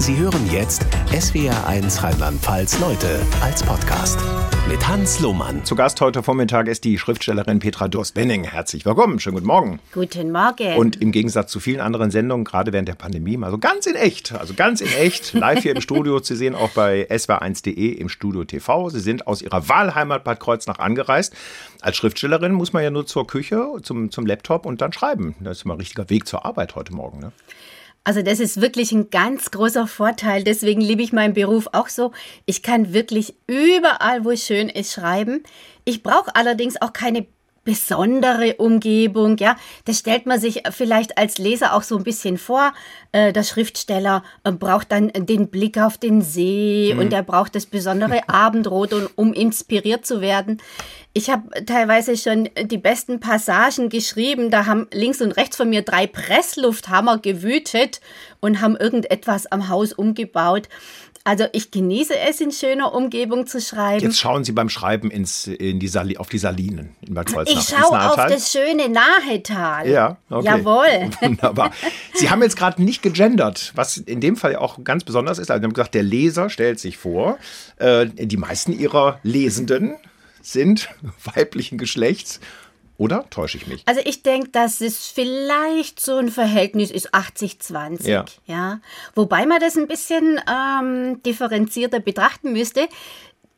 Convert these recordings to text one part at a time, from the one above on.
Sie hören jetzt SWR1 Rheinland-Pfalz Leute als Podcast mit Hans Lohmann. Zu Gast heute Vormittag ist die Schriftstellerin Petra Durst-Benning. Herzlich willkommen, schönen guten Morgen. Guten Morgen. Und im Gegensatz zu vielen anderen Sendungen, gerade während der Pandemie, mal so ganz in echt, also ganz in echt, live hier im Studio zu sehen, auch bei swr1.de im Studio TV. Sie sind aus ihrer Wahlheimat Bad Kreuznach angereist. Als Schriftstellerin muss man ja nur zur Küche, zum, zum Laptop und dann schreiben. Das ist mal ein richtiger Weg zur Arbeit heute Morgen. Ne? Also das ist wirklich ein ganz großer Vorteil. Deswegen liebe ich meinen Beruf auch so. Ich kann wirklich überall, wo es schön ist, schreiben. Ich brauche allerdings auch keine besondere Umgebung, ja. Das stellt man sich vielleicht als Leser auch so ein bisschen vor. Äh, der Schriftsteller äh, braucht dann den Blick auf den See mhm. und er braucht das besondere Abendrot, um inspiriert zu werden. Ich habe teilweise schon die besten Passagen geschrieben. Da haben links und rechts von mir drei Presslufthammer gewütet und haben irgendetwas am Haus umgebaut. Also ich genieße es, in schöner Umgebung zu schreiben. Jetzt schauen Sie beim Schreiben ins, in die Sali auf die Salinen in Bad Kreuznach. Ich schaue auf das schöne Nahetal. Ja, okay. Jawohl. Wunderbar. Sie haben jetzt gerade nicht gegendert, was in dem Fall auch ganz besonders ist. Also Sie haben gesagt, der Leser stellt sich vor. Äh, die meisten Ihrer Lesenden sind weiblichen Geschlechts oder täusche ich mich? Also ich denke, dass es vielleicht so ein Verhältnis ist 80-20. Ja. ja. Wobei man das ein bisschen ähm, differenzierter betrachten müsste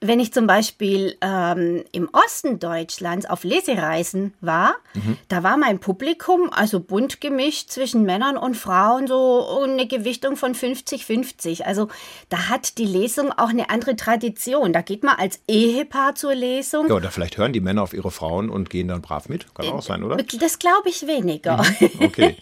wenn ich zum Beispiel ähm, im Osten Deutschlands auf Lesereisen war, mhm. da war mein Publikum also bunt gemischt zwischen Männern und Frauen, so eine Gewichtung von 50-50. Also da hat die Lesung auch eine andere Tradition. Da geht man als Ehepaar zur Lesung. Ja, oder vielleicht hören die Männer auf ihre Frauen und gehen dann brav mit. Kann auch sein, oder? Das glaube ich weniger. Mhm. Okay.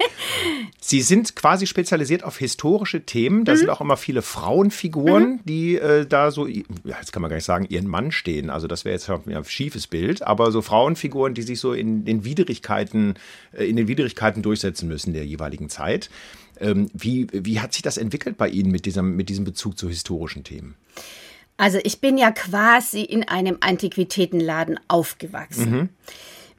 Sie sind quasi spezialisiert auf historische Themen. Da mhm. sind auch immer viele Frauenfiguren, mhm. die äh, da so, ja, jetzt kann man gar nicht sagen, sagen, ihren Mann stehen. Also das wäre jetzt ein schiefes Bild, aber so Frauenfiguren, die sich so in den Widrigkeiten, äh, in den Widrigkeiten durchsetzen müssen der jeweiligen Zeit. Ähm, wie, wie hat sich das entwickelt bei Ihnen mit diesem, mit diesem Bezug zu historischen Themen? Also ich bin ja quasi in einem Antiquitätenladen aufgewachsen. Mhm.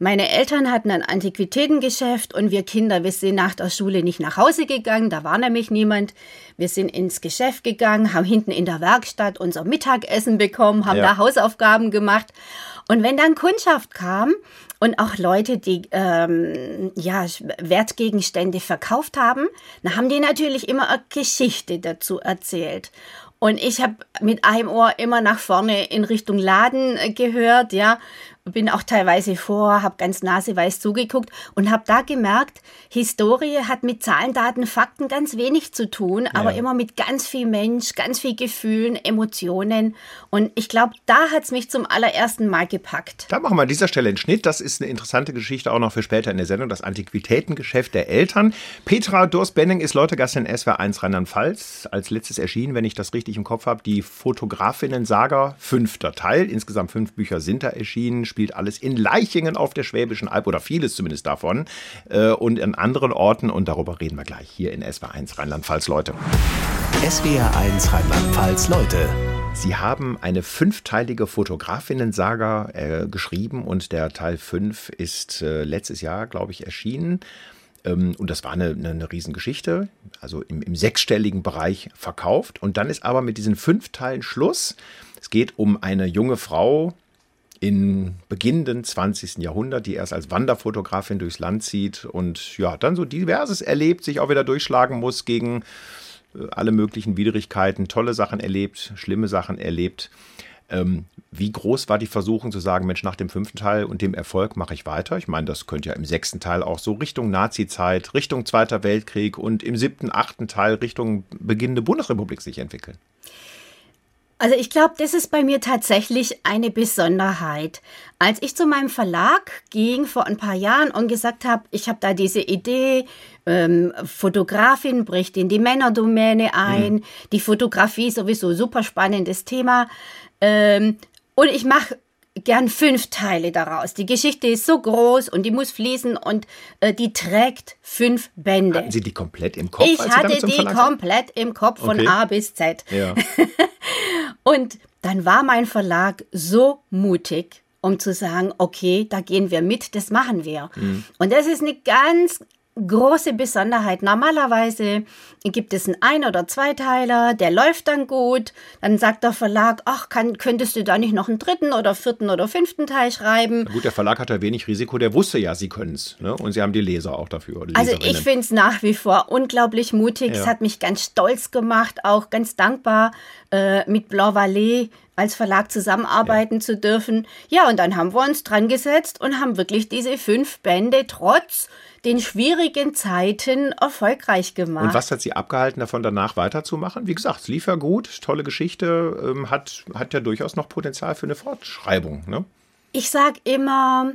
Meine Eltern hatten ein Antiquitätengeschäft und wir Kinder, wir sind nach der Schule nicht nach Hause gegangen, da war nämlich niemand. Wir sind ins Geschäft gegangen, haben hinten in der Werkstatt unser Mittagessen bekommen, haben ja. da Hausaufgaben gemacht. Und wenn dann Kundschaft kam und auch Leute, die ähm, ja, Wertgegenstände verkauft haben, dann haben die natürlich immer eine Geschichte dazu erzählt. Und ich habe mit einem Ohr immer nach vorne in Richtung Laden äh, gehört, ja, bin auch teilweise vor, habe ganz naseweiß zugeguckt und habe da gemerkt, Historie hat mit Zahlen, Daten, Fakten ganz wenig zu tun, aber ja. immer mit ganz viel Mensch, ganz viel Gefühlen, Emotionen. Und ich glaube, da hat es mich zum allerersten Mal gepackt. Da machen wir an dieser Stelle einen Schnitt. Das ist eine interessante Geschichte auch noch für später in der Sendung, das Antiquitätengeschäft der Eltern. Petra Durst-Benning ist Leutegast in SWR1 Rheinland-Pfalz. Als letztes erschienen, wenn ich das richtig im Kopf habe, die Fotografinnen-Saga, fünfter Teil. Insgesamt fünf Bücher sind da erschienen spielt alles in Leichingen auf der Schwäbischen Alb oder vieles zumindest davon äh, und in anderen Orten und darüber reden wir gleich hier in SWR1 Rheinland-Pfalz, Leute. SWR1 Rheinland-Pfalz, Leute. Sie haben eine fünfteilige Fotografinnen-Saga äh, geschrieben und der Teil 5 ist äh, letztes Jahr, glaube ich, erschienen. Ähm, und das war eine, eine, eine Riesengeschichte, also im, im, sechsstelligen Bereich verkauft. Und dann ist aber mit diesen fünf Teilen Schluss. Es geht um eine junge Frau, im beginnenden 20. Jahrhundert, die erst als Wanderfotografin durchs Land zieht und ja, dann so diverses erlebt, sich auch wieder durchschlagen muss gegen äh, alle möglichen Widrigkeiten, tolle Sachen erlebt, schlimme Sachen erlebt. Ähm, wie groß war die Versuchung zu sagen, Mensch, nach dem fünften Teil und dem Erfolg mache ich weiter? Ich meine, das könnte ja im sechsten Teil auch so Richtung Nazi-Zeit, Richtung Zweiter Weltkrieg und im siebten, achten Teil Richtung beginnende Bundesrepublik sich entwickeln. Also ich glaube, das ist bei mir tatsächlich eine Besonderheit. Als ich zu meinem Verlag ging vor ein paar Jahren und gesagt habe, ich habe da diese Idee, ähm, Fotografin bricht in die Männerdomäne ein, mhm. die Fotografie sowieso super spannendes Thema ähm, und ich mache gern fünf Teile daraus. Die Geschichte ist so groß und die muss fließen und äh, die trägt fünf Bände. Hatten Sie die komplett im Kopf? Ich hatte die komplett im Kopf von okay. A bis Z. Ja. Und dann war mein Verlag so mutig, um zu sagen, okay, da gehen wir mit, das machen wir. Mhm. Und das ist eine ganz große Besonderheit. Normalerweise gibt es einen Ein- oder Zweiteiler, der läuft dann gut. Dann sagt der Verlag, ach, kann, könntest du da nicht noch einen dritten oder vierten oder fünften Teil schreiben? Gut, der Verlag hat ja wenig Risiko, der wusste ja, sie können es. Ne? Und sie haben die Leser auch dafür. Also ich finde es nach wie vor unglaublich mutig. Es hat mich ganz stolz gemacht, auch ganz dankbar, äh, mit Blanc Vallée als Verlag zusammenarbeiten ja. zu dürfen. Ja, und dann haben wir uns dran gesetzt und haben wirklich diese fünf Bände trotz den schwierigen Zeiten erfolgreich gemacht. Und was hat Sie abgehalten, davon danach weiterzumachen? Wie gesagt, es lief ja gut, tolle Geschichte, ähm, hat, hat ja durchaus noch Potenzial für eine Fortschreibung. Ne? Ich sage immer,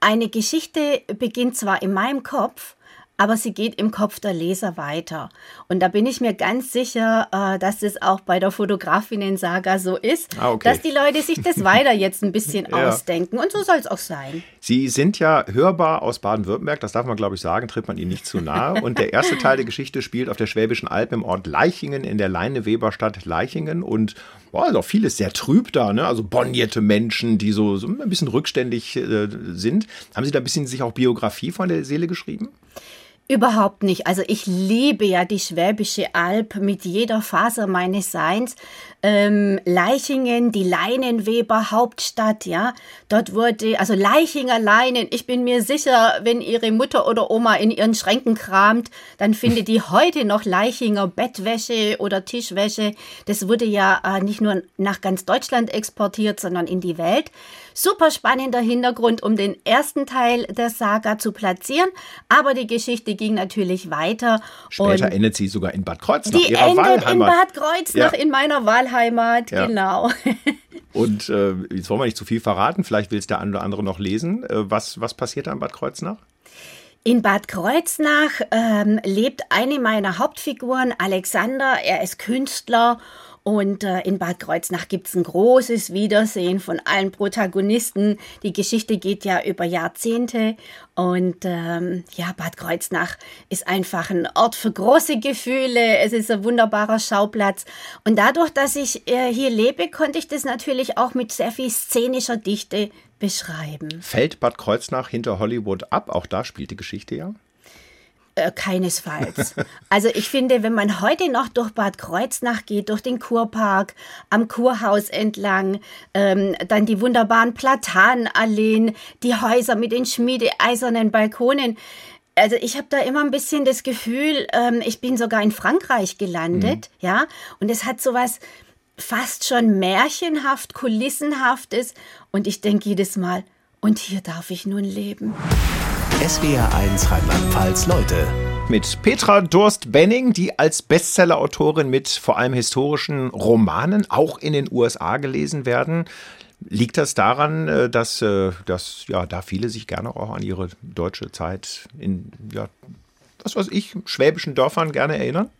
eine Geschichte beginnt zwar in meinem Kopf, aber sie geht im Kopf der Leser weiter. Und da bin ich mir ganz sicher, äh, dass es auch bei der Fotografinnen-Saga so ist, ah, okay. dass die Leute sich das weiter jetzt ein bisschen ja. ausdenken. Und so soll es auch sein. Sie sind ja hörbar aus Baden-Württemberg, das darf man, glaube ich, sagen, tritt man Ihnen nicht zu nahe. Und der erste Teil der Geschichte spielt auf der Schwäbischen Alb im Ort Leichingen in der Leine-Weber-Stadt Leichingen. Und boah, also vieles sehr trüb da, ne? Also bonnierte Menschen, die so, so ein bisschen rückständig äh, sind. Haben Sie da ein bisschen sich auch Biografie von der Seele geschrieben? Überhaupt nicht. Also ich liebe ja die Schwäbische Alb mit jeder Faser meines Seins. Ähm, Leichingen, die Leinenweber Hauptstadt, ja. Dort wurde, also Leichinger Leinen, ich bin mir sicher, wenn Ihre Mutter oder Oma in ihren Schränken kramt, dann findet die heute noch Leichinger Bettwäsche oder Tischwäsche. Das wurde ja äh, nicht nur nach ganz Deutschland exportiert, sondern in die Welt. Super spannender Hintergrund, um den ersten Teil der Saga zu platzieren. Aber die Geschichte ging natürlich weiter. Später endet sie sogar in Bad Kreuznach, die endet Wahlheimat. in Bad Kreuznach, ja. in meiner Wahlheimat, ja. genau. Und äh, jetzt wollen wir nicht zu viel verraten, vielleicht will es der eine oder andere noch lesen. Äh, was, was passiert da in Bad Kreuznach? In Bad Kreuznach ähm, lebt eine meiner Hauptfiguren, Alexander. Er ist Künstler und äh, in Bad Kreuznach gibt es ein großes Wiedersehen von allen Protagonisten. Die Geschichte geht ja über Jahrzehnte. Und ähm, ja, Bad Kreuznach ist einfach ein Ort für große Gefühle. Es ist ein wunderbarer Schauplatz. Und dadurch, dass ich äh, hier lebe, konnte ich das natürlich auch mit sehr viel szenischer Dichte beschreiben. Fällt Bad Kreuznach hinter Hollywood ab? Auch da spielt die Geschichte ja. Äh, keinesfalls. Also ich finde, wenn man heute noch durch Bad Kreuznach geht, durch den Kurpark, am Kurhaus entlang, ähm, dann die wunderbaren Platanalleen, die Häuser mit den schmiedeeisernen Balkonen. Also ich habe da immer ein bisschen das Gefühl, ähm, ich bin sogar in Frankreich gelandet, mhm. ja, und es hat sowas fast schon märchenhaft, kulissenhaftes und ich denke jedes Mal, und hier darf ich nun leben. SWR1 Rheinland-Pfalz Leute. Mit Petra Durst-Benning, die als Bestsellerautorin mit vor allem historischen Romanen auch in den USA gelesen werden. Liegt das daran, äh, dass, äh, dass ja, da viele sich gerne auch an ihre deutsche Zeit in, ja, was weiß ich, schwäbischen Dörfern gerne erinnern?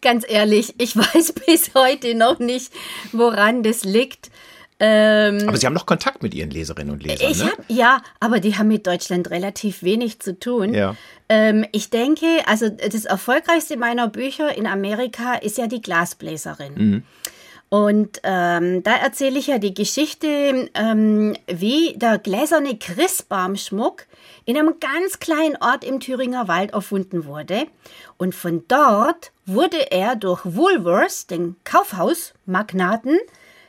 Ganz ehrlich, ich weiß bis heute noch nicht, woran das liegt. Ähm, aber Sie haben noch Kontakt mit Ihren Leserinnen und Lesern, ich ne? Hab, ja, aber die haben mit Deutschland relativ wenig zu tun. Ja. Ähm, ich denke, also das erfolgreichste meiner Bücher in Amerika ist ja die Glasbläserin. Mhm. Und ähm, da erzähle ich ja die Geschichte, ähm, wie der gläserne Christbaumschmuck in einem ganz kleinen Ort im Thüringer Wald erfunden wurde. Und von dort wurde er durch Woolworths, den Kaufhausmagnaten,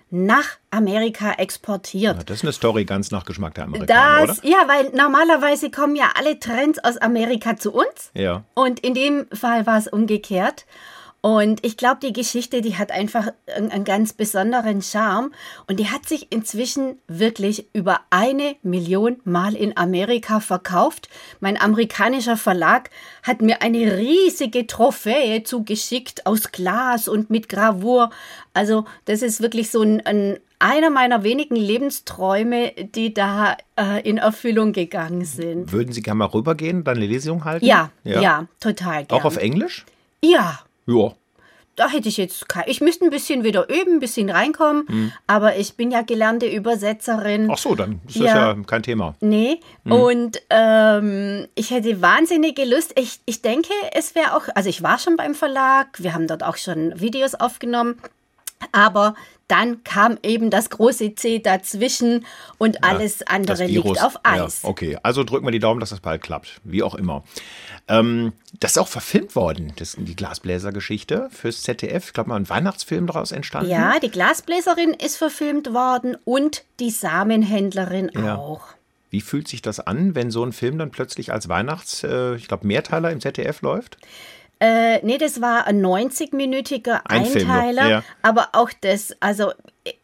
nach Amerika exportiert. Ja, das ist eine Story ganz nach Geschmack der Amerikaner, das, oder? Ja, weil normalerweise kommen ja alle Trends aus Amerika zu uns. Ja. Und in dem Fall war es umgekehrt. Und ich glaube, die Geschichte, die hat einfach einen, ganz besonderen Charme. Und die hat sich inzwischen wirklich über eine Million Mal in Amerika verkauft. Mein amerikanischer Verlag hat mir eine riesige Trophäe zugeschickt aus Glas und mit Gravur. Also das ist wirklich so ein, ein einer meiner wenigen Lebensträume, die da äh, in Erfüllung gegangen sind. Würden Sie gerne mal rübergehen, dann eine Lesung halten? Ja, ja, ja total gerne. Auch auf Englisch? Ja. Ja. Da hätte ich jetzt kein, ich müsste ein bisschen wieder üben, ein bisschen reinkommen, hm. aber ich bin ja gelernte Übersetzerin. Ach so, dann ist ja. das ja kein Thema. Nee, hm. und ähm, ich hätte wahnsinnige Lust. Ich, ich denke, es wäre auch, also ich war schon beim Verlag, wir haben dort auch schon Videos aufgenommen. Aber dann kam eben das große C dazwischen und alles andere liegt auf Eis. Ja, okay, also drücken wir die Daumen, dass das bald klappt. Wie auch immer. Ähm, das ist auch verfilmt worden, das ist die Glasbläser-Geschichte fürs ZDF. Ich glaube mal, ein Weihnachtsfilm daraus entstanden. Ja, die Glasbläserin ist verfilmt worden und die Samenhändlerin ja. auch. Wie fühlt sich das an, wenn so ein Film dann plötzlich als Weihnachts, äh, ich glaube, Mehrteiler im ZDF läuft? Äh, nee, das war ein 90-minütiger ein Einteiler, ja. aber auch das, also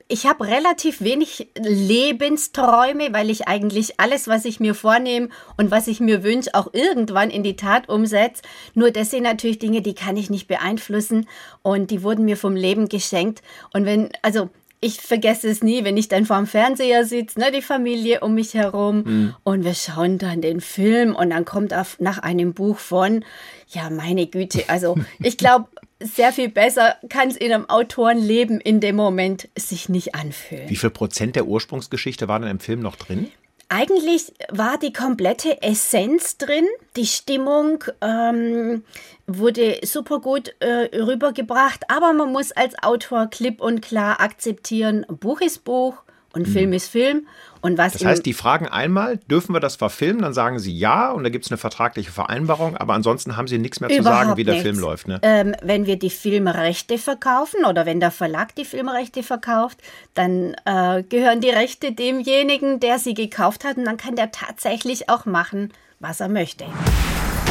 ich habe relativ wenig Lebensträume, weil ich eigentlich alles, was ich mir vornehme und was ich mir wünsche, auch irgendwann in die Tat umsetze. Nur das sind natürlich Dinge, die kann ich nicht beeinflussen und die wurden mir vom Leben geschenkt. Und wenn, also ich vergesse es nie, wenn ich dann vorm Fernseher sitze, ne, die Familie um mich herum mhm. und wir schauen dann den Film und dann kommt auf, nach einem Buch von, ja, meine Güte, also ich glaube, sehr viel besser kann es in einem Autorenleben in dem Moment sich nicht anfühlen. Wie viel Prozent der Ursprungsgeschichte war denn im Film noch drin? Eigentlich war die komplette Essenz drin. Die Stimmung ähm, wurde super gut äh, rübergebracht, aber man muss als Autor klipp und klar akzeptieren, Buch ist Buch und Film mhm. ist Film. Und was das heißt, die fragen einmal, dürfen wir das verfilmen? Dann sagen sie ja und da gibt es eine vertragliche Vereinbarung, aber ansonsten haben sie nichts mehr zu sagen, wie der nichts. Film läuft. Ne? Ähm, wenn wir die Filmrechte verkaufen oder wenn der Verlag die Filmrechte verkauft, dann äh, gehören die Rechte demjenigen, der sie gekauft hat und dann kann der tatsächlich auch machen, was er möchte.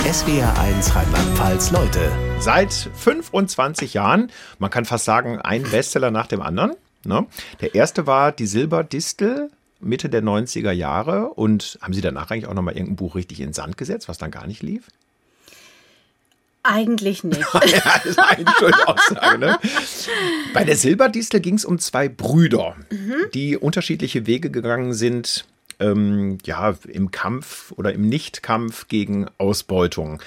SWR 1 Rheinland-Pfalz Leute. Seit 25 Jahren, man kann fast sagen, ein Bestseller nach dem anderen. Ne? Der erste war Die Silberdistel Mitte der 90er Jahre und haben Sie danach eigentlich auch nochmal irgendein Buch richtig in den Sand gesetzt, was dann gar nicht lief? Eigentlich nicht. ja, das ist eine schöne Aussage. Ne? Bei der Silberdistel ging es um zwei Brüder, mhm. die unterschiedliche Wege gegangen sind, ähm, ja, im Kampf oder im Nichtkampf gegen Ausbeutung.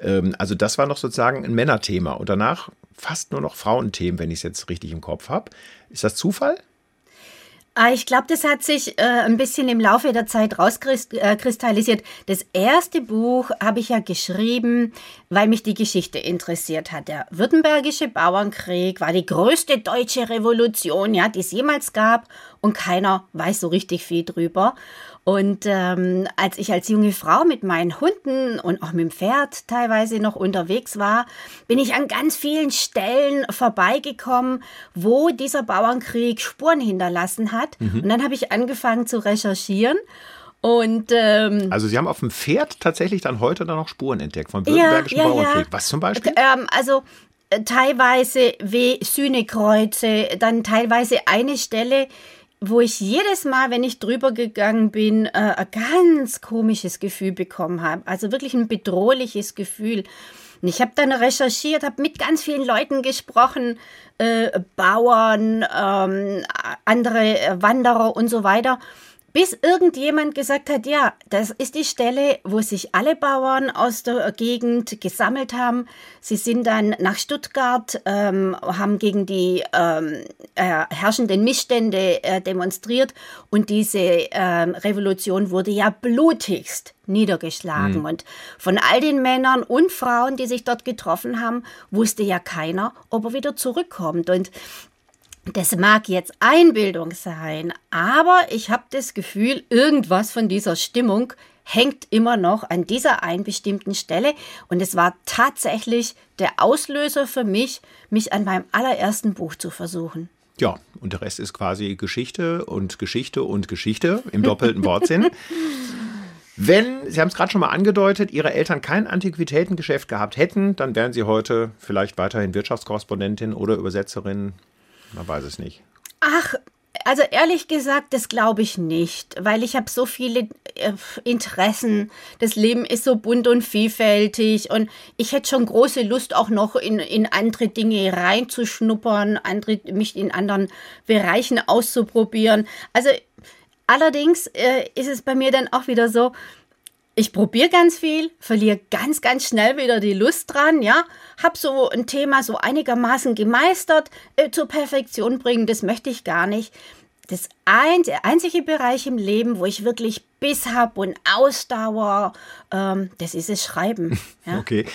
Ähm, also das war noch sozusagen ein Männerthema und danach fast nur noch Frauenthemen, wenn ich es jetzt richtig im Kopf habe. Ist das Zufall? Ah, ich glaube, das hat sich äh, ein bisschen im Laufe der Zeit rauskristallisiert. Das erste Buch habe ich ja geschrieben, weil mich die Geschichte interessiert hat. Der Württembergische Bauernkrieg war die größte deutsche Revolution, ja, die es jemals gab und keiner weiß so richtig viel drüber. Und ähm, als ich als junge Frau mit meinen Hunden und auch mit dem Pferd teilweise noch unterwegs war, bin ich an ganz vielen Stellen vorbeigekommen, wo dieser Bauernkrieg Spuren hinterlassen hat. Mhm. Und dann habe ich angefangen zu recherchieren. Und ähm, also Sie haben auf dem Pferd tatsächlich dann heute dann noch Spuren entdeckt vom Württembergischen ja, ja, Bauernkrieg. Ja. Was zum Beispiel? Ähm, also äh, teilweise wie Sühnekreuze, dann teilweise eine Stelle, wo ich jedes Mal, wenn ich drüber gegangen bin, äh, ein ganz komisches Gefühl bekommen habe. Also wirklich ein bedrohliches Gefühl. Und ich habe dann recherchiert, habe mit ganz vielen Leuten gesprochen, äh, Bauern, ähm, andere Wanderer und so weiter bis irgendjemand gesagt hat, ja, das ist die Stelle, wo sich alle Bauern aus der Gegend gesammelt haben. Sie sind dann nach Stuttgart, ähm, haben gegen die ähm, äh, herrschenden Missstände äh, demonstriert und diese ähm, Revolution wurde ja blutigst niedergeschlagen. Mhm. Und von all den Männern und Frauen, die sich dort getroffen haben, wusste ja keiner, ob er wieder zurückkommt. Und das mag jetzt Einbildung sein, aber ich habe das Gefühl, irgendwas von dieser Stimmung hängt immer noch an dieser einen bestimmten Stelle. Und es war tatsächlich der Auslöser für mich, mich an meinem allerersten Buch zu versuchen. Ja, und der Rest ist quasi Geschichte und Geschichte und Geschichte im doppelten Wortsinn. Wenn, Sie haben es gerade schon mal angedeutet, Ihre Eltern kein Antiquitätengeschäft gehabt hätten, dann wären Sie heute vielleicht weiterhin Wirtschaftskorrespondentin oder Übersetzerin man weiß es nicht. Ach, also ehrlich gesagt, das glaube ich nicht, weil ich habe so viele äh, Interessen. Das Leben ist so bunt und vielfältig und ich hätte schon große Lust, auch noch in, in andere Dinge reinzuschnuppern, andere, mich in anderen Bereichen auszuprobieren. Also allerdings äh, ist es bei mir dann auch wieder so, ich probiere ganz viel, verliere ganz, ganz schnell wieder die Lust dran, ja, habe so ein Thema so einigermaßen gemeistert, äh, zur Perfektion bringen, das möchte ich gar nicht. Das ein, der einzige Bereich im Leben, wo ich wirklich Biss habe und Ausdauer, ähm, das ist das Schreiben. Ja. Okay.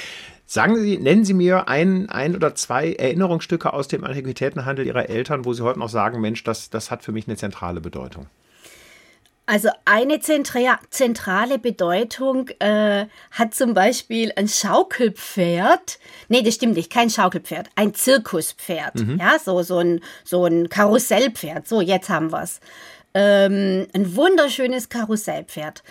Sagen Sie, nennen Sie mir ein, ein oder zwei Erinnerungsstücke aus dem Antiquitätenhandel Ihrer Eltern, wo Sie heute noch sagen, Mensch, das, das hat für mich eine zentrale Bedeutung. Also eine zentrale Bedeutung äh, hat zum Beispiel ein Schaukelpferd. Nee, das stimmt nicht, kein Schaukelpferd, ein Zirkuspferd. Mhm. Ja, so, so, ein, so ein Karussellpferd. So, jetzt haben wir's. Ähm, ein wunderschönes Karussellpferd.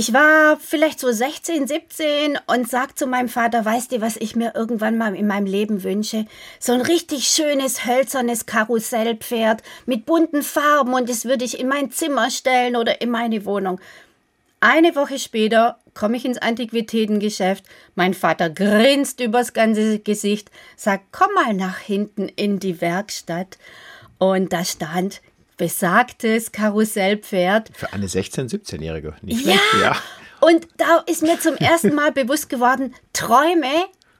Ich war vielleicht so 16, 17 und sag zu meinem Vater, weißt du, was ich mir irgendwann mal in meinem Leben wünsche? So ein richtig schönes, hölzernes Karussellpferd mit bunten Farben und das würde ich in mein Zimmer stellen oder in meine Wohnung. Eine Woche später komme ich ins Antiquitätengeschäft. Mein Vater grinst übers ganze Gesicht, sagt, komm mal nach hinten in die Werkstatt. Und da stand besagtes Karussellpferd. Für eine 16-, 17-Jährige, nicht ja. schlecht. Ja. Und da ist mir zum ersten Mal bewusst geworden, Träume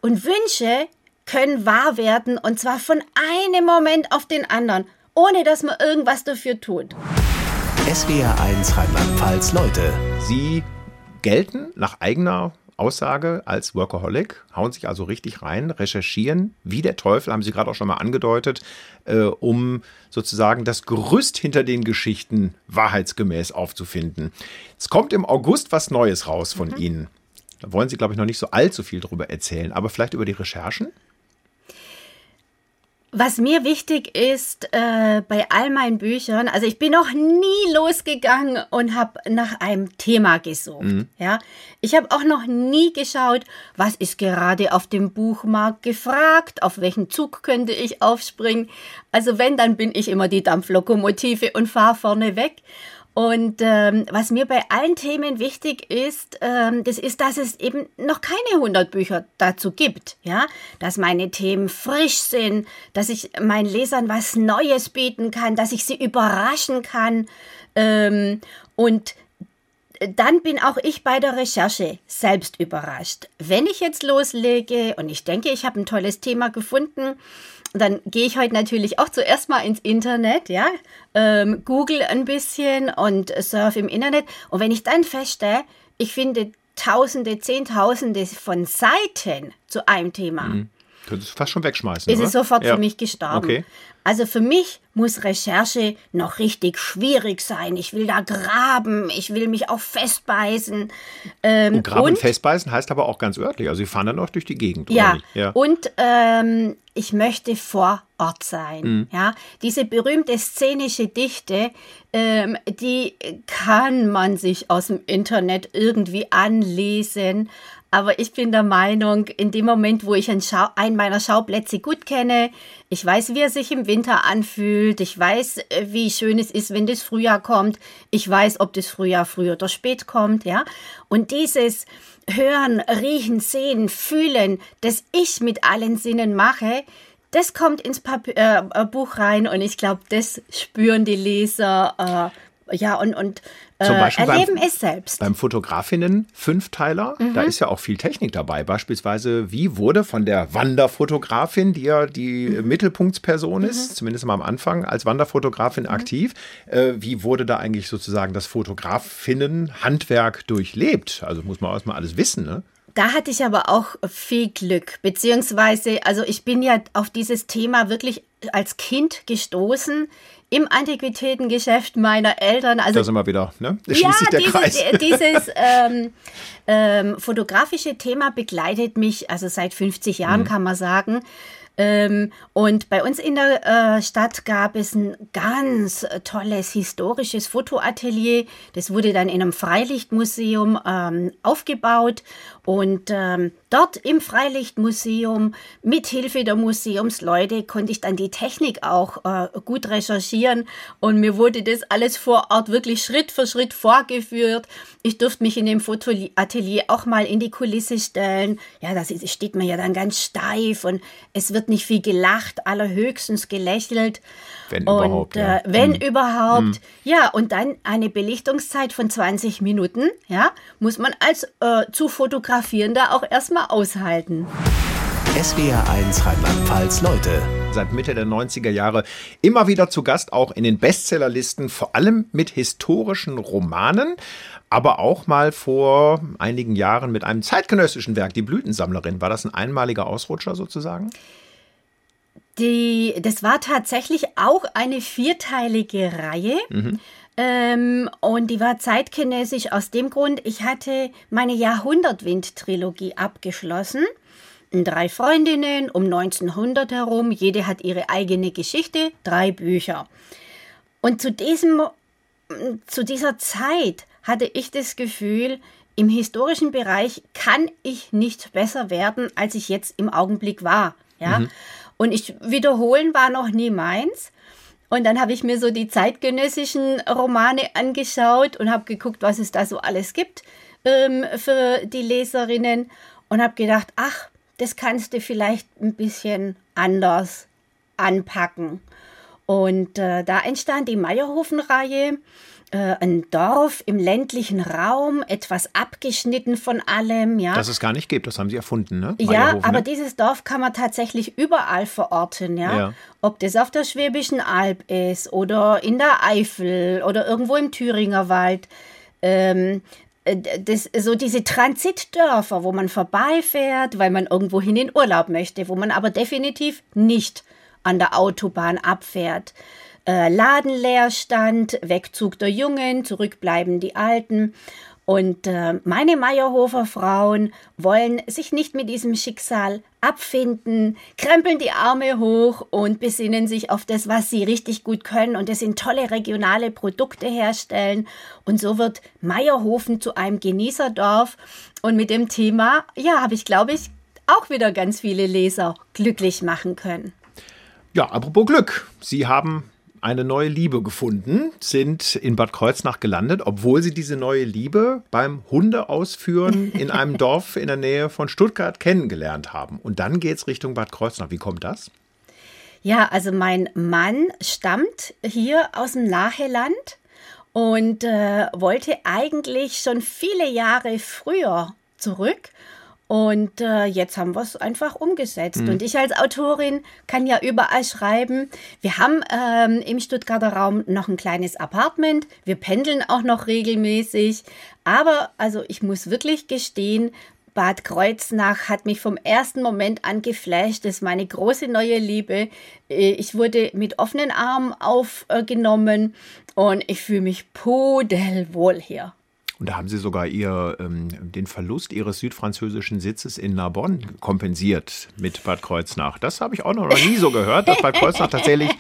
und Wünsche können wahr werden und zwar von einem Moment auf den anderen, ohne dass man irgendwas dafür tut. SWR 1 Rheinland-Pfalz Leute. Sie gelten nach eigener Aussage als Workaholic, hauen sich also richtig rein, recherchieren, wie der Teufel, haben Sie gerade auch schon mal angedeutet, äh, um sozusagen das Gerüst hinter den Geschichten wahrheitsgemäß aufzufinden. Es kommt im August was Neues raus von mhm. Ihnen. Da wollen Sie, glaube ich, noch nicht so allzu viel drüber erzählen, aber vielleicht über die Recherchen? Was mir wichtig ist äh, bei all meinen Büchern, also ich bin noch nie losgegangen und habe nach einem Thema gesucht. Mhm. Ja, ich habe auch noch nie geschaut, was ist gerade auf dem Buchmarkt gefragt, auf welchen Zug könnte ich aufspringen. Also wenn, dann bin ich immer die Dampflokomotive und fahre vorne weg. Und ähm, was mir bei allen Themen wichtig ist, ähm, das ist, dass es eben noch keine 100 Bücher dazu gibt, ja, dass meine Themen frisch sind, dass ich meinen Lesern was Neues bieten kann, dass ich sie überraschen kann ähm, und dann bin auch ich bei der Recherche selbst überrascht. Wenn ich jetzt loslege und ich denke, ich habe ein tolles Thema gefunden, dann gehe ich heute natürlich auch zuerst mal ins Internet, ja, ähm, google ein bisschen und surf im Internet. Und wenn ich dann feststelle, ich finde Tausende, Zehntausende von Seiten zu einem Thema. Mhm. Könntest du fast schon wegschmeißen. Ist oder? es sofort ja. für mich gestorben. Okay. Also für mich muss Recherche noch richtig schwierig sein. Ich will da graben, ich will mich auch festbeißen. Ähm, und graben und festbeißen heißt aber auch ganz örtlich. Also sie fahren dann auch durch die Gegend. Ja, ja. und ähm, ich möchte vor Ort sein. Mhm. Ja, diese berühmte szenische Dichte, ähm, die kann man sich aus dem Internet irgendwie anlesen. Aber ich bin der Meinung, in dem Moment, wo ich einen, Schau einen meiner Schauplätze gut kenne, ich weiß, wie er sich im Winter anfühlt, ich weiß, äh, wie schön es ist, wenn das Frühjahr kommt, ich weiß, ob das Frühjahr früh oder spät kommt, ja. Und dieses Hören, Riechen, Sehen, Fühlen, das ich mit allen Sinnen mache, das kommt ins Papier, äh, Buch rein und ich glaube, das spüren die Leser. Äh, ja, und, und Zum äh, Beispiel erleben beim, es selbst. Beim Fotografinnen Fünfteiler, mhm. da ist ja auch viel Technik dabei. Beispielsweise, wie wurde von der Wanderfotografin, die ja die mhm. Mittelpunktsperson mhm. ist, zumindest mal am Anfang als Wanderfotografin mhm. aktiv, äh, wie wurde da eigentlich sozusagen das Fotografinnen-Handwerk durchlebt? Also muss man erstmal alles wissen, ne? Da hatte ich aber auch viel Glück, beziehungsweise, also ich bin ja auf dieses Thema wirklich als Kind gestoßen im Antiquitätengeschäft meiner Eltern. Also, da sind wir wieder, ne? Da ja, der dieses, Kreis. dieses ähm, ähm, fotografische Thema begleitet mich, also seit 50 Jahren mhm. kann man sagen. Ähm, und bei uns in der äh, Stadt gab es ein ganz tolles historisches Fotoatelier. Das wurde dann in einem Freilichtmuseum ähm, aufgebaut. Und ähm, dort im Freilichtmuseum mit Hilfe der Museumsleute konnte ich dann die Technik auch äh, gut recherchieren und mir wurde das alles vor Ort wirklich Schritt für Schritt vorgeführt. Ich durfte mich in dem Fotoatelier auch mal in die Kulisse stellen. Ja, da steht man ja dann ganz steif und es wird nicht viel gelacht, allerhöchstens gelächelt. Wenn und, überhaupt. Ja. Äh, wenn hm. überhaupt. Hm. Ja, und dann eine Belichtungszeit von 20 Minuten, ja, muss man als äh, zu Fotografierender auch erstmal aushalten. SWR 1 Rheinland-Pfalz Leute seit Mitte der 90er Jahre immer wieder zu Gast, auch in den Bestsellerlisten, vor allem mit historischen Romanen, aber auch mal vor einigen Jahren mit einem zeitgenössischen Werk, die Blütensammlerin. War das ein einmaliger Ausrutscher sozusagen? Die, das war tatsächlich auch eine vierteilige Reihe. Mhm. Ähm, und die war zeitgenössisch aus dem Grund, ich hatte meine Jahrhundertwind-Trilogie abgeschlossen. Drei Freundinnen um 1900 herum, jede hat ihre eigene Geschichte, drei Bücher. Und zu, diesem, zu dieser Zeit hatte ich das Gefühl, im historischen Bereich kann ich nicht besser werden, als ich jetzt im Augenblick war. Ja? Mhm. Und ich wiederholen war noch nie meins. Und dann habe ich mir so die zeitgenössischen Romane angeschaut und habe geguckt, was es da so alles gibt ähm, für die Leserinnen und habe gedacht, ach, das kannst du vielleicht ein bisschen anders anpacken. Und äh, da entstand die Meierhofen-Reihe ein Dorf im ländlichen Raum, etwas abgeschnitten von allem, ja. Das es gar nicht gibt, das haben sie erfunden, ne? Ja, aber ne? dieses Dorf kann man tatsächlich überall verorten, ja? ja. Ob das auf der Schwäbischen Alb ist oder in der Eifel oder irgendwo im Thüringer Wald. Ähm, äh, das, so diese Transitdörfer, wo man vorbeifährt, weil man irgendwo hin in Urlaub möchte, wo man aber definitiv nicht an der Autobahn abfährt äh, Ladenleerstand, Wegzug der Jungen, zurückbleiben die Alten. Und äh, meine Meierhofer Frauen wollen sich nicht mit diesem Schicksal abfinden, krempeln die Arme hoch und besinnen sich auf das, was sie richtig gut können. Und das sind tolle regionale Produkte herstellen. Und so wird Meierhofen zu einem Genießerdorf. Und mit dem Thema, ja, habe ich, glaube ich, auch wieder ganz viele Leser glücklich machen können. Ja, apropos Glück. Sie haben eine neue Liebe gefunden, sind in Bad Kreuznach gelandet, obwohl sie diese neue Liebe beim Hundeausführen in einem Dorf in der Nähe von Stuttgart kennengelernt haben. Und dann geht es Richtung Bad Kreuznach. Wie kommt das? Ja, also mein Mann stammt hier aus dem Naheland und äh, wollte eigentlich schon viele Jahre früher zurück und äh, jetzt haben wir es einfach umgesetzt. Mhm. Und ich als Autorin kann ja überall schreiben. Wir haben ähm, im Stuttgarter Raum noch ein kleines Apartment. Wir pendeln auch noch regelmäßig. Aber also ich muss wirklich gestehen, Bad Kreuznach hat mich vom ersten Moment an geflasht. Das ist meine große neue Liebe. Äh, ich wurde mit offenen Armen aufgenommen und ich fühle mich pudelwohl hier. Und da haben sie sogar ihr, ähm, den Verlust ihres südfranzösischen Sitzes in Narbonne kompensiert mit Bad Kreuznach. Das habe ich auch noch nie so gehört, dass Bad Kreuznach tatsächlich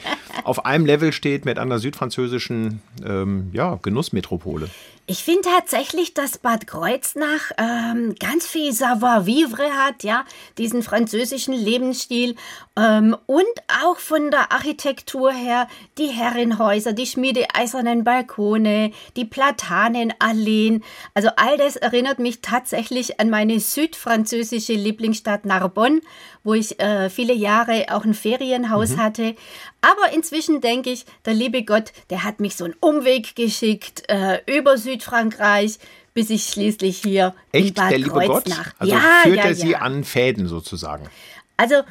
auf einem Level steht mit einer südfranzösischen ähm, ja, Genussmetropole. Ich finde tatsächlich, dass Bad Kreuznach ähm, ganz viel Savoir-vivre hat, ja, diesen französischen Lebensstil ähm, und auch von der Architektur her die Herrenhäuser, die schmiedeeisernen Balkone, die Platanenalleen. Also all das erinnert mich tatsächlich an meine südfranzösische Lieblingsstadt Narbonne, wo ich äh, viele Jahre auch ein Ferienhaus mhm. hatte. Aber inzwischen denke ich, der liebe Gott, der hat mich so einen Umweg geschickt äh, über Südfrankreich, bis ich schließlich hier Echt, in Bad der liebe Kreuznach. Gott? Also ja, führt ja, er sie an Fäden sozusagen. Also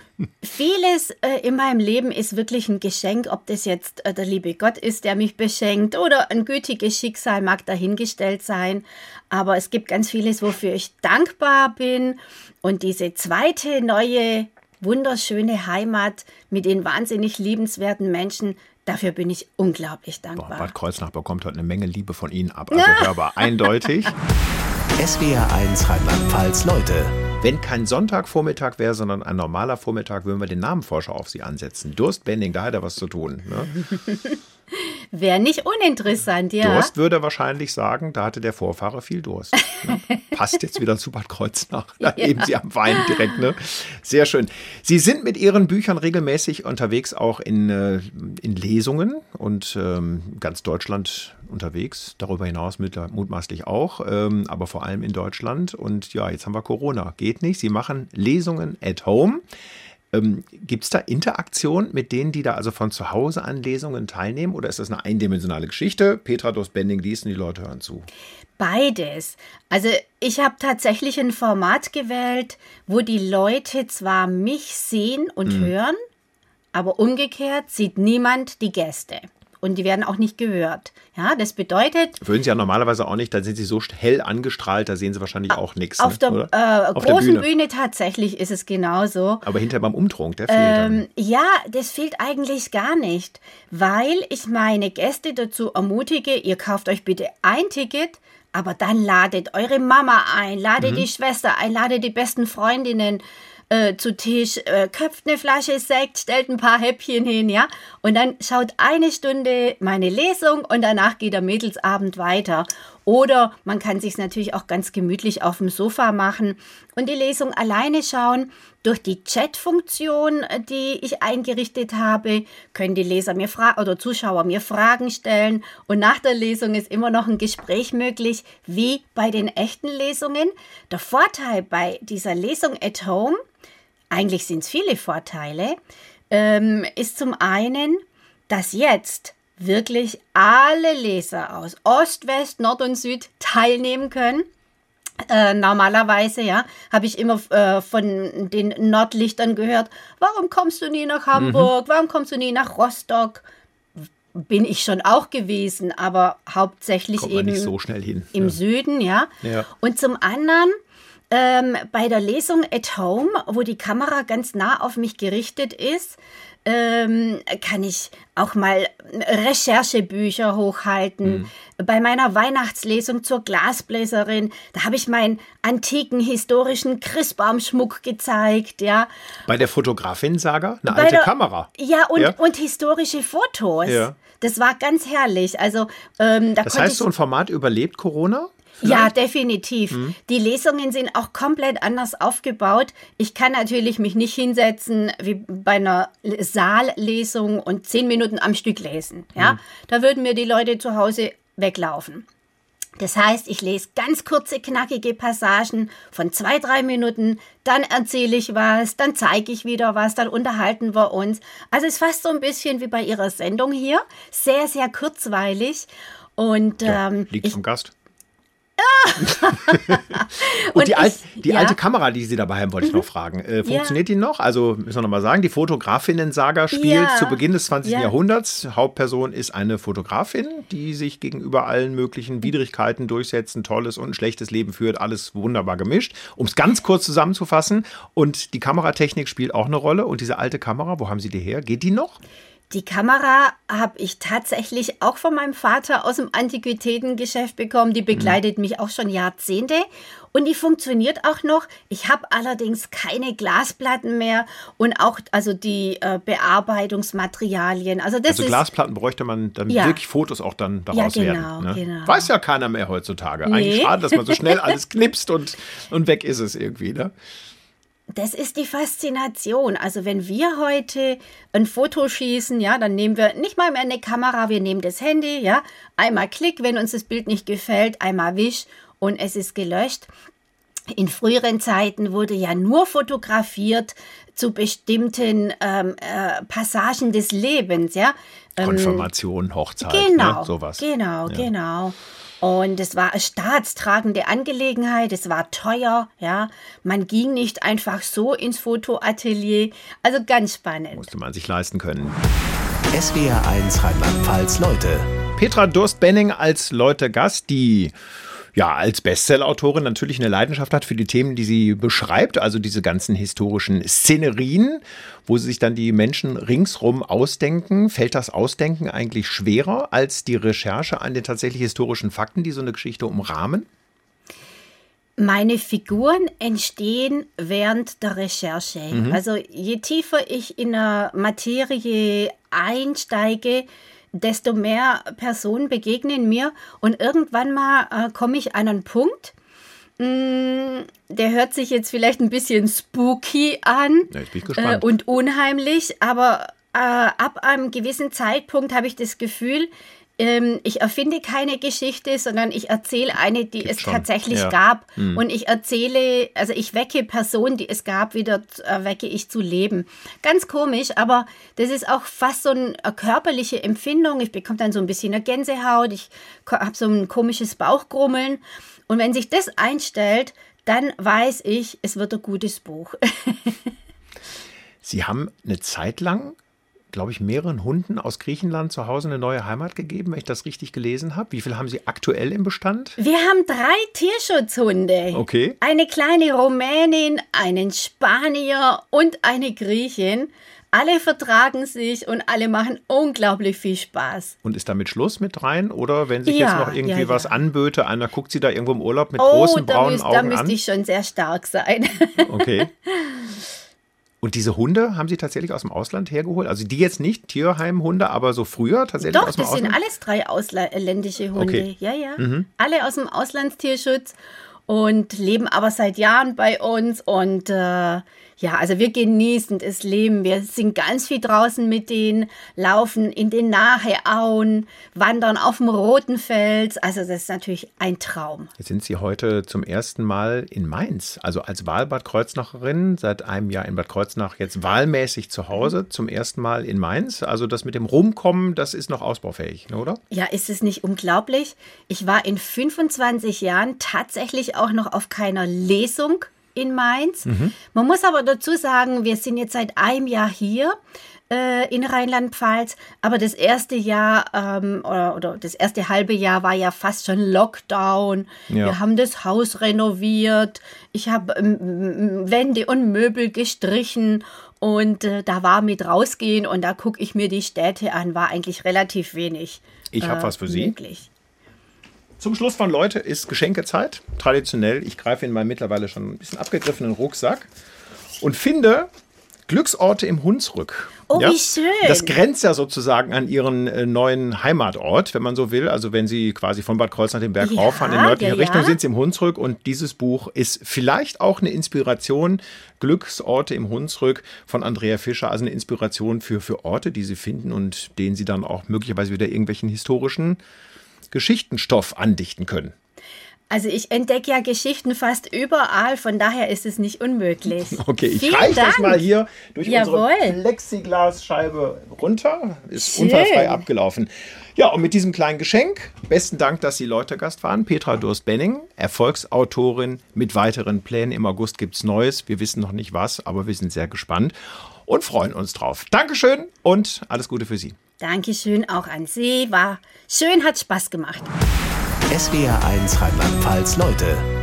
vieles äh, in meinem Leben ist wirklich ein Geschenk, ob das jetzt äh, der liebe Gott ist, der mich beschenkt oder ein gütiges Schicksal mag dahingestellt sein. Aber es gibt ganz vieles, wofür ich dankbar bin. Und diese zweite neue wunderschöne Heimat mit den wahnsinnig liebenswerten Menschen, Dafür bin ich unglaublich dankbar. Boah, Bad Kreuznach bekommt heute eine Menge Liebe von Ihnen ab. Also ja. hörbar eindeutig. SWR 1 Rheinland-Pfalz, Leute. Wenn kein Sonntagvormittag wäre, sondern ein normaler Vormittag, würden wir den Namenforscher auf Sie ansetzen. Durstbending, da hat er was zu tun. Ne? Wäre nicht uninteressant, ja. Durst würde wahrscheinlich sagen, da hatte der Vorfahre viel Durst. Ne? Passt jetzt wieder zu Bad Kreuznach. Da ja. eben Sie am Wein direkt. Ne? Sehr schön. Sie sind mit Ihren Büchern regelmäßig unterwegs, auch in, äh, in Lesungen und ähm, ganz Deutschland unterwegs. Darüber hinaus mutmaßlich auch, ähm, aber vor allem in Deutschland. Und ja, jetzt haben wir Corona. Geht nicht. Sie machen Lesungen at home. Ähm, Gibt es da Interaktion mit denen, die da also von zu Hause an Lesungen teilnehmen? Oder ist das eine eindimensionale Geschichte? Petra Dos Bending liest und die Leute hören zu. Beides. Also ich habe tatsächlich ein Format gewählt, wo die Leute zwar mich sehen und mhm. hören, aber umgekehrt sieht niemand die Gäste und die werden auch nicht gehört. Ja, das bedeutet. Würden sie ja normalerweise auch nicht, dann sind sie so hell angestrahlt, da sehen sie wahrscheinlich auch nichts. Auf ne, der äh, auf großen der Bühne. Bühne. tatsächlich ist es genauso. Aber hinter beim Umtrunk, der fehlt ähm, Ja, das fehlt eigentlich gar nicht, weil ich meine Gäste dazu ermutige, ihr kauft euch bitte ein Ticket, aber dann ladet eure Mama ein, ladet mhm. die Schwester ein, ladet die besten Freundinnen äh, zu Tisch, äh, köpft eine Flasche Sekt, stellt ein paar Häppchen hin, ja, und dann schaut eine Stunde meine Lesung und danach geht der Mädelsabend weiter. Oder man kann sich natürlich auch ganz gemütlich auf dem Sofa machen und die Lesung alleine schauen. Durch die Chat-Funktion, die ich eingerichtet habe, können die Leser mir Fragen oder Zuschauer mir Fragen stellen. Und nach der Lesung ist immer noch ein Gespräch möglich, wie bei den echten Lesungen. Der Vorteil bei dieser Lesung at Home, eigentlich sind es viele Vorteile, ähm, ist zum einen, dass jetzt wirklich alle Leser aus Ost, West, Nord und Süd teilnehmen können. Äh, normalerweise, ja, habe ich immer äh, von den Nordlichtern gehört, warum kommst du nie nach Hamburg, mhm. warum kommst du nie nach Rostock? Bin ich schon auch gewesen, aber hauptsächlich eben so im ja. Süden, ja? ja. Und zum anderen ähm, bei der Lesung at Home, wo die Kamera ganz nah auf mich gerichtet ist, ähm, kann ich auch mal Recherchebücher hochhalten. Mhm. Bei meiner Weihnachtslesung zur Glasbläserin, da habe ich meinen antiken historischen Christbaumschmuck gezeigt, ja. Bei der Fotografin Saga eine Bei alte der, Kamera. Ja und, ja. und historische Fotos. Ja. Das war ganz herrlich. Also ähm, da das heißt, so ein Format überlebt Corona? Vielleicht? Ja, definitiv. Mhm. Die Lesungen sind auch komplett anders aufgebaut. Ich kann natürlich mich nicht hinsetzen wie bei einer Saallesung und zehn Minuten am Stück lesen. Ja, mhm. da würden mir die Leute zu Hause weglaufen. Das heißt, ich lese ganz kurze, knackige Passagen von zwei, drei Minuten, dann erzähle ich was, dann zeige ich wieder was, dann unterhalten wir uns. Also es ist fast so ein bisschen wie bei Ihrer Sendung hier. Sehr, sehr kurzweilig. Und ja, ähm, liegt ich, vom Gast. und, die, ich, alt, die ja? alte Kamera, die Sie dabei haben, wollte ich noch mhm. fragen. Äh, funktioniert ja. die noch? Also müssen wir nochmal sagen, die Fotografinnen-Saga spielt ja. zu Beginn des 20. Jahrhunderts. Hauptperson ist eine Fotografin, die sich gegenüber allen möglichen Widrigkeiten durchsetzt, ein tolles und ein schlechtes Leben führt, alles wunderbar gemischt. Um es ganz kurz zusammenzufassen. Und die Kameratechnik spielt auch eine Rolle. Und diese alte Kamera, wo haben Sie die her? Geht die noch? Die Kamera habe ich tatsächlich auch von meinem Vater aus dem Antiquitätengeschäft bekommen. Die begleitet mhm. mich auch schon Jahrzehnte und die funktioniert auch noch. Ich habe allerdings keine Glasplatten mehr und auch also die äh, Bearbeitungsmaterialien. Also, das also ist, Glasplatten bräuchte man dann ja. wirklich Fotos auch dann daraus ja, genau, werden. Ne? Genau. Weiß ja keiner mehr heutzutage. Nee. Eigentlich schade, dass man so schnell alles knipst und, und weg ist es irgendwie. Ne? Das ist die Faszination. Also wenn wir heute ein Foto schießen, ja, dann nehmen wir nicht mal mehr eine Kamera, wir nehmen das Handy, ja, einmal Klick, wenn uns das Bild nicht gefällt, einmal Wisch und es ist gelöscht. In früheren Zeiten wurde ja nur fotografiert zu bestimmten ähm, äh, Passagen des Lebens, ja. Ähm, Konfirmation, Hochzeit, ne, genau, ne? sowas. Genau, ja. genau. Und es war eine staatstragende Angelegenheit, es war teuer, ja. Man ging nicht einfach so ins Fotoatelier. Also ganz spannend. Musste man sich leisten können. SWR 1 Rheinland-Pfalz Leute. Petra Durst-Benning als Leute Gast, die ja, als Bestsellerautorin natürlich eine Leidenschaft hat für die Themen, die sie beschreibt, also diese ganzen historischen Szenerien, wo sie sich dann die Menschen ringsrum ausdenken. Fällt das Ausdenken eigentlich schwerer als die Recherche an den tatsächlich historischen Fakten, die so eine Geschichte umrahmen? Meine Figuren entstehen während der Recherche. Mhm. Also je tiefer ich in der Materie einsteige, desto mehr Personen begegnen mir und irgendwann mal äh, komme ich an einen Punkt, mh, mm, der hört sich jetzt vielleicht ein bisschen spooky an ja, äh, und unheimlich, aber äh, ab einem gewissen Zeitpunkt habe ich das Gefühl, ähm, ich erfinde keine Geschichte, sondern ich erzähle eine, die Gibt es schon. tatsächlich ja. gab. Mhm. Und ich erzähle, also ich wecke Personen, die es gab, wieder äh, wecke ich zu leben. Ganz komisch, aber das ist auch fast so eine körperliche Empfindung. Ich bekomme dann so ein bisschen eine Gänsehaut, ich habe so ein komisches Bauchgrummeln. Und wenn sich das einstellt, dann weiß ich, es wird ein gutes Buch. Sie haben eine Zeit lang glaube ich, mehreren Hunden aus Griechenland zu Hause eine neue Heimat gegeben, wenn ich das richtig gelesen habe. Wie viele haben Sie aktuell im Bestand? Wir haben drei Tierschutzhunde. Okay. Eine kleine Rumänin, einen Spanier und eine Griechin. Alle vertragen sich und alle machen unglaublich viel Spaß. Und ist damit Schluss mit dreien? Oder wenn sich Ja, jetzt noch irgendwie ja, was ja. anböte, einer guckt sie da irgendwo im Urlaub mit Oh, großen da, braunen müsst, da Augen müsste an? ich schon sehr stark sein. Okay. Und diese Hunde haben Sie tatsächlich aus dem Ausland hergeholt? Also die jetzt nicht Tierheimhunde, aber so früher tatsächlich Doch, aus dem das sind Ausland? alles drei ausländische Hunde. Okay. Mhm. Ja, ja. Alle aus dem Auslandstierschutz und leben aber seit Jahren bei uns. Und äh, ja, also wir genießen das Leben. Wir sind ganz viel draußen mit denen, laufen in den Naheauen, wandern auf dem Roten Fels. Also das ist natürlich ein Traum. Jetzt sind Sie heute zum ersten Mal in Mainz, also als Wahlbad Kreuznacherin, seit einem Jahr in Bad Kreuznach, jetzt wahlmäßig zu Hause, zum ersten Mal in Mainz. Also das mit dem Rumkommen, das ist noch ausbaufähig, oder? Ja, ist es nicht unglaublich? Ich war in 25 Jahren tatsächlich auch noch auf keiner Lesung in Mainz. Man muss aber dazu sagen, wir sind jetzt seit einem Jahr hier äh, in Rheinland-Pfalz, aber das erste Jahr ähm, oder, oder das erste halbe Jahr war ja fast schon Lockdown. Ja. Wir haben das Haus renoviert. Ich habe ähm, Wände und Möbel gestrichen und äh, da war mit rausgehen und da gucke ich mir die Städte an, war eigentlich relativ wenig. Ich habe was für Sie. Möglich. Zum Schluss von Leute ist Geschenkezeit. Traditionell, ich greife in meinen mittlerweile schon ein bisschen abgegriffenen Rucksack und finde Glücksorte im Hunsrück. Oh, wie schön. Das grenzt ja sozusagen an ihren äh, neuen Heimatort, wenn man so will. Also wenn Sie quasi von Bad Kreuznach den Berg Ja, rauffahren in nördliche ja, Richtung, ja. sind Sie im Hunsrück. Und dieses Buch ist vielleicht auch eine Inspiration. Glücksorte im Hunsrück von Andrea Fischer. Also eine Inspiration für, für Orte, die Sie finden und denen Sie dann auch möglicherweise wieder irgendwelchen historischen Geschichtenstoff andichten können. Also ich entdecke ja Geschichten fast überall, von daher ist es nicht unmöglich. Okay, ich Vielen reiche das Dank. mal hier durch Jawohl. unsere Plexiglasscheibe runter. Ist Schön. unfallfrei abgelaufen. Ja, und mit diesem kleinen Geschenk, besten Dank, dass Sie Leute Gast waren. Petra Durst-Benning, Erfolgsautorin mit weiteren Plänen. Im August gibt's Neues. Wir wissen noch nicht was, aber wir sind sehr gespannt und freuen uns drauf. Dankeschön und alles Gute für Sie. Dankeschön auch an Sie, war schön, hat Spaß gemacht. SWR1 Rheinland-Pfalz Leute